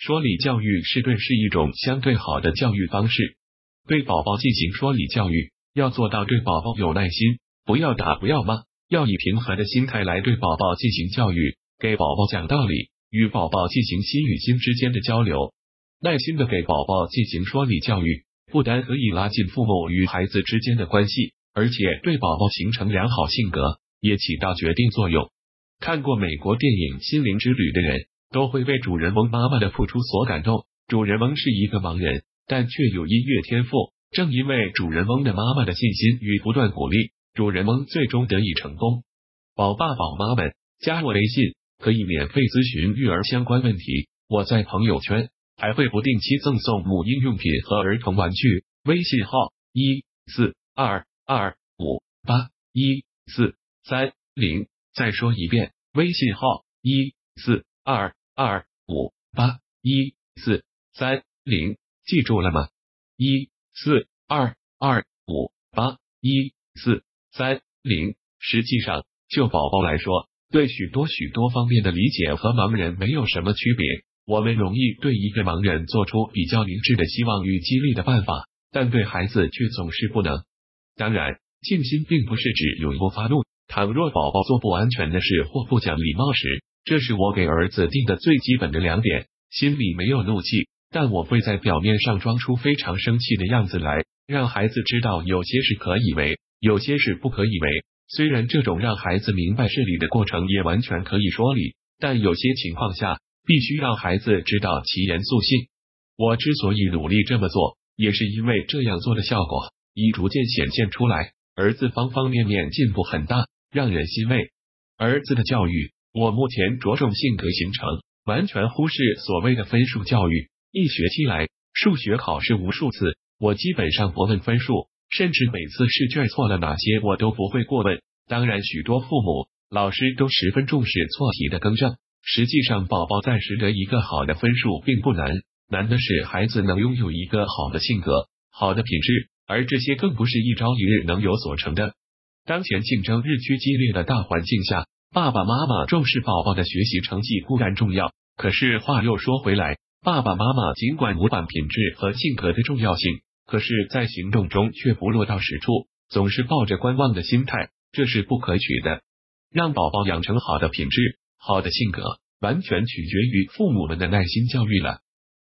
说理教育是对是一种相对好的教育方式。对宝宝进行说理教育，要做到对宝宝有耐心，不要打，不要骂，要以平和的心态来对宝宝进行教育，给宝宝讲道理，与宝宝进行心与心之间的交流，耐心的给宝宝进行说理教育，不单可以拉近父母与孩子之间的关系，而且对宝宝形成良好性格也起到决定作用。看过美国电影《心灵之旅》的人都会为主人翁妈妈的付出所感动。主人翁是一个盲人，但却有音乐天赋。正因为主人翁的妈妈的信心与不断鼓励，主人翁最终得以成功。宝爸宝妈们，加我微信可以免费咨询育儿相关问题。我在朋友圈还会不定期赠送母婴用品和儿童玩具。微信号：一四二二五八一四三零。再说一遍，微信号一四二二五八一四三零，记住了吗？一四二二五八一四三零。实际上，就宝宝来说，对许多许多方面的理解和盲人没有什么区别。我们容易对一个盲人做出比较明智的希望与激励的办法，但对孩子却总是不能。当然，静心并不是指永不发怒。倘若宝宝做不安全的事或不讲礼貌时，这是我给儿子定的最基本的两点。心里没有怒气，但我会在表面上装出非常生气的样子来，让孩子知道有些事可以为，有些事不可以为。虽然这种让孩子明白事理的过程也完全可以说理，但有些情况下必须让孩子知道其严肃性。我之所以努力这么做，也是因为这样做的效果已逐渐显现出来，儿子方方面面进步很大。让人欣慰。儿子的教育，我目前着重性格形成，完全忽视所谓的分数教育。一学期来，数学考试无数次，我基本上不问分数，甚至每次试卷错了哪些，我都不会过问。当然，许多父母、老师都十分重视错题的更正。实际上，宝宝暂时得一个好的分数并不难，难的是孩子能拥有一个好的性格、好的品质，而这些更不是一朝一日能有所成的。当前竞争日趋激烈的大环境下，爸爸妈妈重视宝宝的学习成绩固然重要，可是话又说回来，爸爸妈妈尽管模板品质和性格的重要性，可是，在行动中却不落到实处，总是抱着观望的心态，这是不可取的。让宝宝养成好的品质、好的性格，完全取决于父母们的耐心教育了。